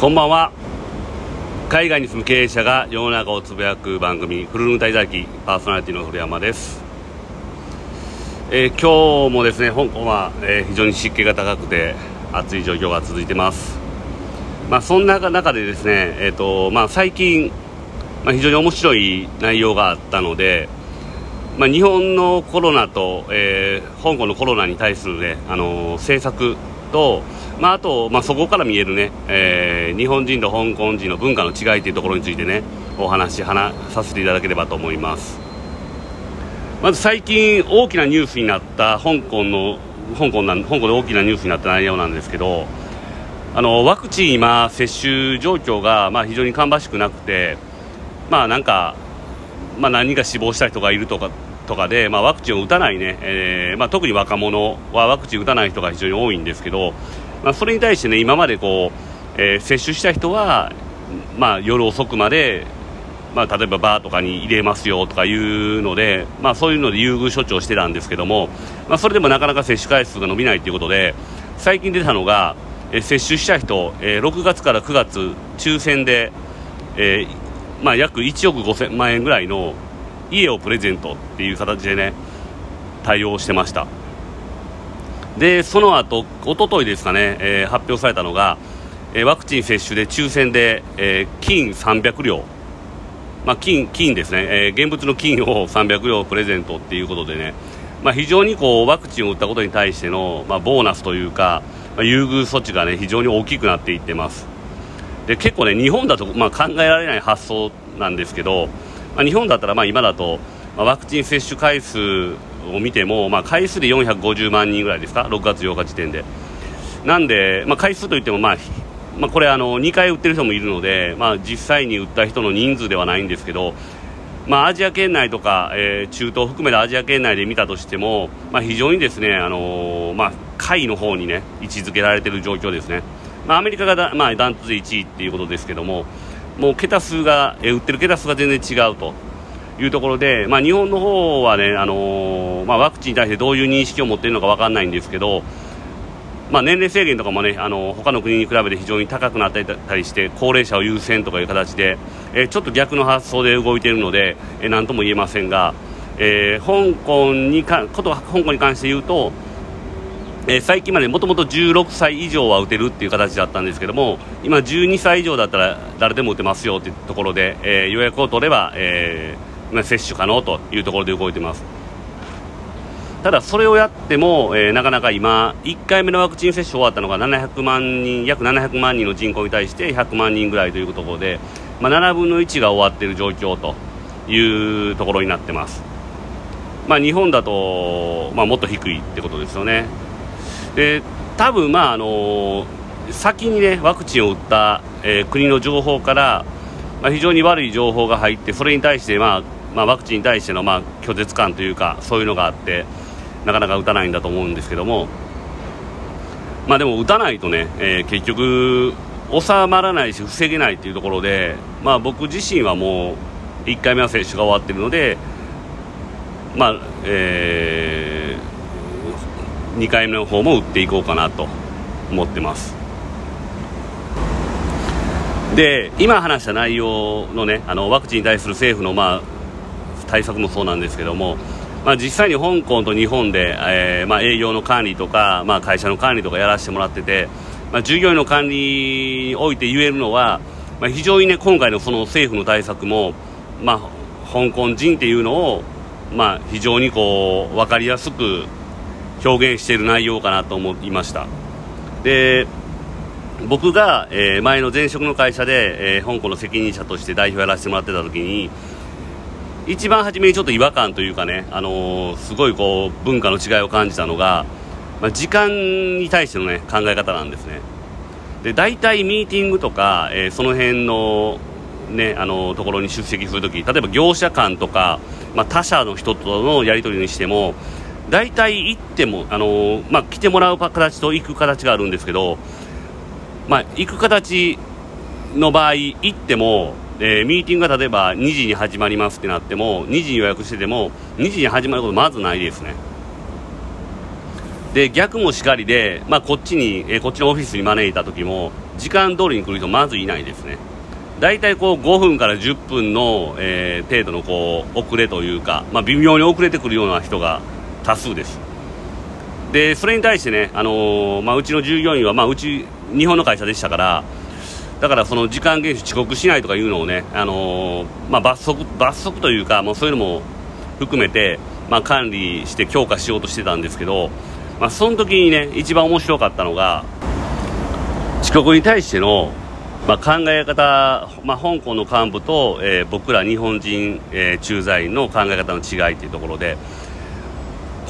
こんばんは。海外に住む経営者が世の中をつぶやく番組フルルム滞在記パーソナリティの古山です、えー今日もですね香港は、えー非常に湿気が高くて暑い状況が続いてます。まあそんな中でですねえっ、とまあ最近まあ、非常に面白い内容があったので、まあ、日本のコロナと、えー香港のコロナに対する、ねあのー政策と、まあ、あと、まあ、そこから見える、ねえー日本人と香港人の文化の違いというところについてねお話話させていただければと思います。まず最近大きなニュースになった香港の香港な香港で大きなニュースになった内容なんですけどあのワクチン今接種状況が、まあ、非常に芳しくなくてまあなんか、まあ、何人か死亡した人がいるとかとかで、まあ、ワクチンを打たないね、えーまあ、特に若者はワクチン打たない人が非常に多いんですけど、まあ、それに対してね今までこう、えー接種した人は、まあ、夜遅くまで、まあ、例えばバーとかに入れますよとかいうので、まあ、そういうので優遇処置をしてたんですけども、まあ、それでもなかなか接種回数が伸びないということで最近出たのが、えー接種した人、えー6月から9月抽選で、えーまあ、約1億5000万円ぐらいの家をプレゼントっていう形でね対応してました。でその後一昨日ですかね、えー発表されたのが、えーワクチン接種で抽選で、えー金300両。まあ、金金ですね、えー現物の金を300両プレゼントっていうことでね、まあ、非常にこうワクチンを打ったことに対しての、まあ、ボーナスというか、まあ、優遇措置がね非常に大きくなっていってます。で結構ね日本だと、まあ、考えられない発想なんですけど、まあ、日本だったらまあ今だと、まあ、ワクチン接種回数を見ても、まあ、回数で450万人ぐらいですか？6月8日時点で。なんで、まあ、回数といっても、まあまあ、これあの2回打ってる人もいるので、まあ、実際に打った人の人数ではないんですけど、まあ、アジア圏内とか、えー中東含めたアジア圏内で見たとしても、まあ、非常にですね、あのーまあ、下位の方にね位置づけられている状況ですね、まあ、アメリカがだ、まあ、ダントツ1位っていうことですけどももう桁数が、えー打ってる桁数が全然違うというところで、まあ、日本の方はね、あのーまあ、ワクチンに対してどういう認識を持っているのか分かんないんですけど、まあ、年齢制限とかもね、あの他の国に比べて非常に高くなったりして、高齢者を優先とかいう形で、えーちょっと逆の発想で動いているので、えー、なんとも言えませんが、えー香港にかこと香港に関して言うと、え最近までもともと16歳以上は打てるっていう形だったんですけども、今、12歳以上だったら誰でも打てますよっていうところで、えー予約を取れば、えーまあ接種可能というところで動いてます。ただ、それをやっても、えーなかなか今、1回目のワクチン接種終わったのが700万人約700万人の人口に対して100万人ぐらいというところで、まあ、7分の1が終わっている状況というところになってます、まあ、日本だと、まあ、もっと低いってことですよね。で多分まああの先にねワクチンを打った、えー国の情報から、まあ、非常に悪い情報が入ってそれに対して、まあまあ、ワクチンに対しての、まあ、拒絶感というかそういうのがあってなかなか打たないんだと思うんですけども、まあ、でも打たないとね、えー結局収まらないし防げないというところで、まあ、僕自身はもう1回目は接種が終わっているので、まあえ2回目の方も打っていこうかなと思ってます。で今話した内容のねあのワクチンに対する政府の、まあ、対策もそうなんですけども、まあ、実際に香港と日本で、えーまあ、営業の管理とか、まあ、会社の管理とかやらせてもらってて、まあ、従業員の管理において言えるのは、まあ、非常にね今回のその政府の対策も、まあ、香港人っていうのを、まあ、非常にこう分かりやすく表現している内容かなと思いました。で僕が、えー前の前職の会社で、えー香港の責任者として代表やらせてもらってた時に一番初めにちょっと違和感というかね、あのーすごいこう文化の違いを感じたのが、まあ、時間に対しての、ね、考え方なんですね。で大体ミーティングとか、えーその辺の、ね、あのところに出席するとき例えば業者間とか、まあ、他社の人とのやり取りにしても大体行っても、あのまあ、来てもらう形と行く形があるんですけど、まあ、行く形の場合行っても、えーミーティングが例えば2時に始まりますってなっても2時に予約してても2時に始まることまずないですね。で逆もしかりで、まあ、こっちに、えーこっちのオフィスに招いた時も時間通りに来る人まずいないですね。大体こう5分から10分の、えー、程度のこう遅れというか、まあ、微妙に遅れてくるような人が多数です。でそれに対してね、あのー、まあ、うちの従業員は、まあ、うち日本の会社でしたからだからその時間厳守遅刻しないとかいうのをね、あのー、まあ、罰則罰則というかもうそういうのも含めて、まあ、管理して強化しようとしてたんですけど、まあ、その時にね一番面白かったのが遅刻に対しての、まあ、考え方、まあ、香港の幹部と、えー、僕ら日本人、えー、駐在員の考え方の違いというところで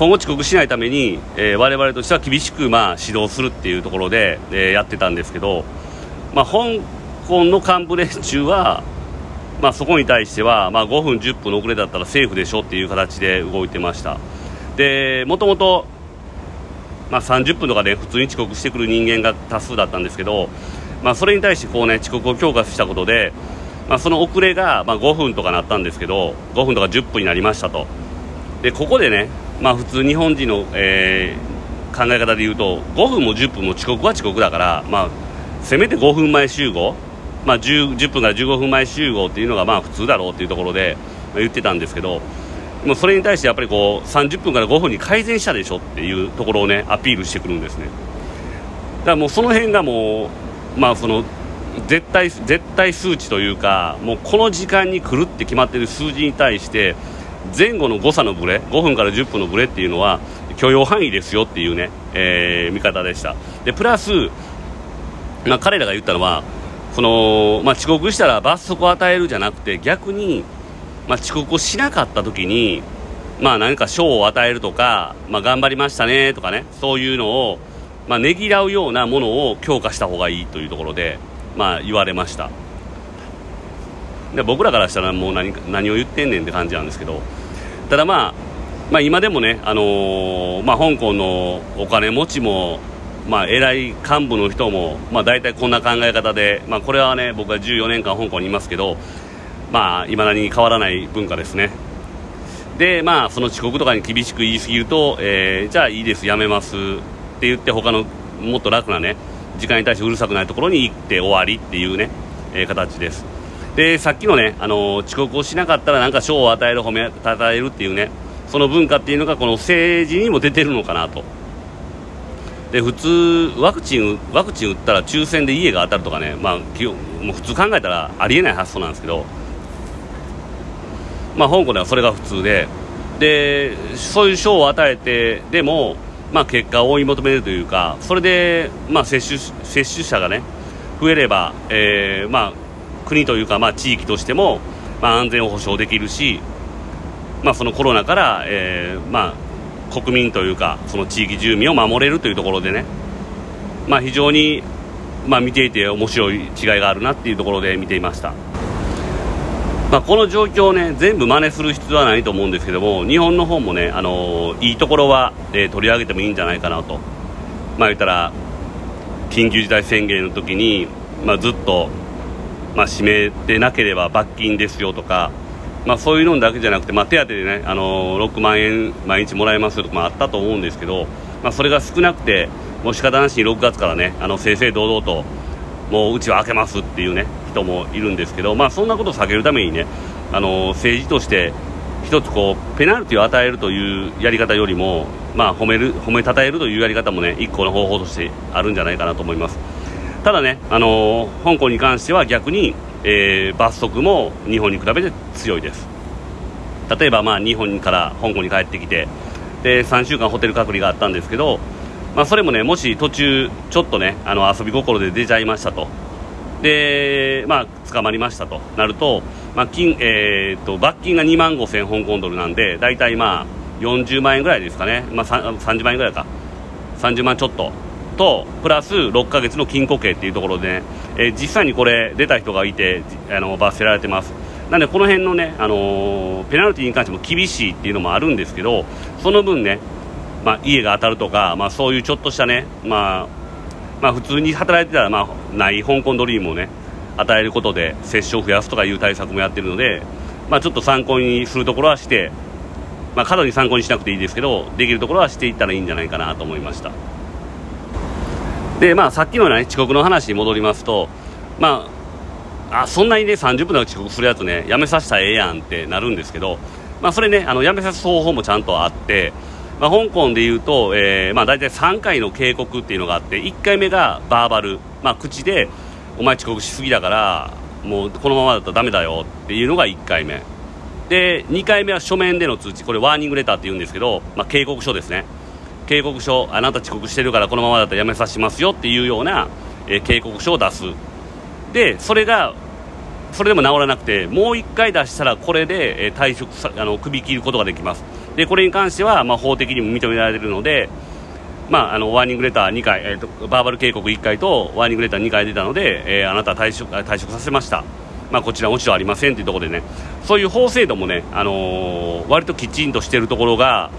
今後遅刻しないために、えー、我々としては厳しく、まあ、指導するっていうところで、えー、やってたんですけど、まあ、香港の幹部連中は、まあ、そこに対しては、まあ、5分、10分遅れだったらセーフでしょっていう形で動いてました。でもともとまあ、30分とかで普通に遅刻してくる人間が多数だったんですけど、まあ、それに対してこう、ね、遅刻を強化したことで、まあ、その遅れがまあ5分とかなったんですけど5分とか10分になりましたと。でここでね、まあ、普通日本人の、えー、考え方で言うと5分も10分も遅刻は遅刻だから、まあ、せめて5分前集合、まあ10、10, 分から15分前集合っていうのがまあ普通だろうっていうところで言ってたんですけどもうそれに対してやっぱりこう30分から5分に改善したでしょっていうところをねアピールしてくるんですね。だからもうその辺がもうまあその絶対絶対数値というかもうこの時間に来るって決まっている数字に対して前後の誤差のブレ5分から10分のブレっていうのは許容範囲ですよっていうね、えー、見方でした。でプラス、まあ、彼らが言ったのはその、まあ、遅刻したら罰則を与えるじゃなくて逆にまあ、遅刻をしなかった時に、まあ、何か賞を与えるとか、まあ、頑張りましたねとかねそういうのを、まあ、ねぎらうようなものを強化した方がいいというところで、まあ、言われました。で僕らからしたらもう何何を言ってんねんって感じなんですけどただまあ、まあ、今でもね、あのー、まあ、香港のお金持ちもまあ、偉い幹部の人も、まあ、大体こんな考え方で、まあ、これはね僕は14年間香港にいますけどまあ、未だに変わらない文化ですね。で、まあ、その遅刻とかに厳しく言い過ぎると、えー、じゃあいいです、やめますって言って、他のもっと楽なね、時間に対してうるさくないところに行って終わりっていうね、えー、形です。で、さっきのね、あの遅刻をしなかったらなんか賞を与える、褒め、たたえるっていうね、その文化っていうのがこの政治にも出てるのかなと。で普通ワクチン、ワクチン打ったら抽選で家が当たるとかね、まあ、もう普通考えたらありえない発想なんですけど、まあ、香港ではそれが普通ででそういう賞を与えてでも、まあ、結果を追い求めるというかそれで、まあ、接種接種者が、ね、増えれば、えーまあ、国というか、まあ、地域としても、まあ、安全を保障できるし、まあ、そのコロナから、えーまあ、国民というかその地域住民を守れるというところでね、まあ、非常に、まあ、見ていて面白い違いがあるなっていうところで見ていました。まあ、この状況を、ね、全部真似する必要はないと思うんですけども日本の方もね、あのー、いいところは、えー、取り上げてもいいんじゃないかなと、まあ、言ったら緊急事態宣言の時に、まあ、ずっと、まあ、閉めてなければ罰金ですよとか、まあ、そういうのだけじゃなくて、まあ、手当でね、あのー、6万円毎日もらえますとかもあったと思うんですけど、まあ、それが少なくてもう仕方なしに6月からねあの正々堂々ともううちは開けますっていうね人もいるんですけど、まあ、そんなことを避けるためにねあの政治として一つこうペナルティを与えるというやり方よりも、まあ、褒める褒めたたえるというやり方もね一個の方法としてあるんじゃないかなと思います。ただね、あの香港に関しては逆に、えー、罰則も日本に比べて強いです。例えば、まあ、日本から香港に帰ってきてで3週間ホテル隔離があったんですけどまあ、それもねもし途中、ちょっとねあの遊び心で出ちゃいましたと。で、まあ、捕まりましたと。なると,、まあ金えーと、罰金が2万5000香港ドルなんで大体まあ40万円ぐらいですかね、まあ、30万円ぐらいか。30万ちょっと。とプラス6ヶ月の禁錮刑っていうところで、ね、えー、実際にこれ出た人がいてあの罰せられてます。なんでこの辺のね、あのー、ペナルティに関しても厳しいっていうのもあるんですけどその分ねまあ、家が当たるとか、まあ、そういうちょっとしたね、まあ、まあ、普通に働いてたら、まあ、ない香港ドリームをね与えることで接種を増やすとかいう対策もやってるので、まあ、ちょっと参考にするところはして、まあ、過度に参考にしなくていいですけどできるところはしていったらいいんじゃないかなと思いました。でまあさっきの、ね、遅刻の話に戻りますとまああそんなにね30分で遅刻するやつねやめさせたらええやんってなるんですけどまあそれねあのやめさす方法もちゃんとあってまあ、香港でいうと、えーまあ、大体3回の警告っていうのがあって1回目がバーバル、まあ、口でお前遅刻しすぎだからもうこのままだったらだめだよっていうのが1回目。で2回目は書面での通知これワーニングレターって言うんですけど、まあ、警告書ですね。警告書あなた遅刻してるからこのままだったらやめさせますよっていうような、えー、警告書を出す。でそれがそれでも治らなくてもう1回出したらこれで、えー、退職さあの首切ることができます。でこれに関しては、まあ、法的にも認められるので、まあ、あのワーニングレター2回、えーと、バーバル警告1回とワーニングレター2回出たので、えー、あなた退職退職させました、まあ、こちら落ち度ありませんというところでね。そういう法制度もね、あのー、割ときちんとしているところが、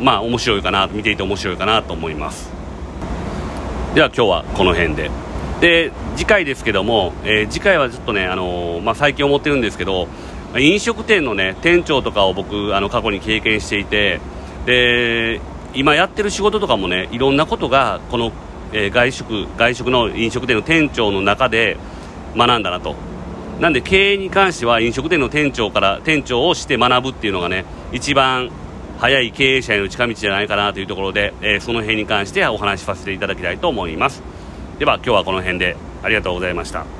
まあ、面白いかな見ていて面白いかなと思います。では今日はこの辺で。で次回ですけども、えー、次回はちょっとね、あのー、まあ、最近思ってるんですけど飲食店の、ね、店長とかを僕あの過去に経験していてで今やってる仕事とかもねいろんなことがこの、えー、外食外食の飲食店の店長の中で学んだなと。なんで経営に関しては飲食店の店長から店長をして学ぶっていうのがね一番早い経営者への近道じゃないかなというところで、えー、その辺に関してはお話しさせていただきたいと思います。では今日はこの辺でありがとうございました。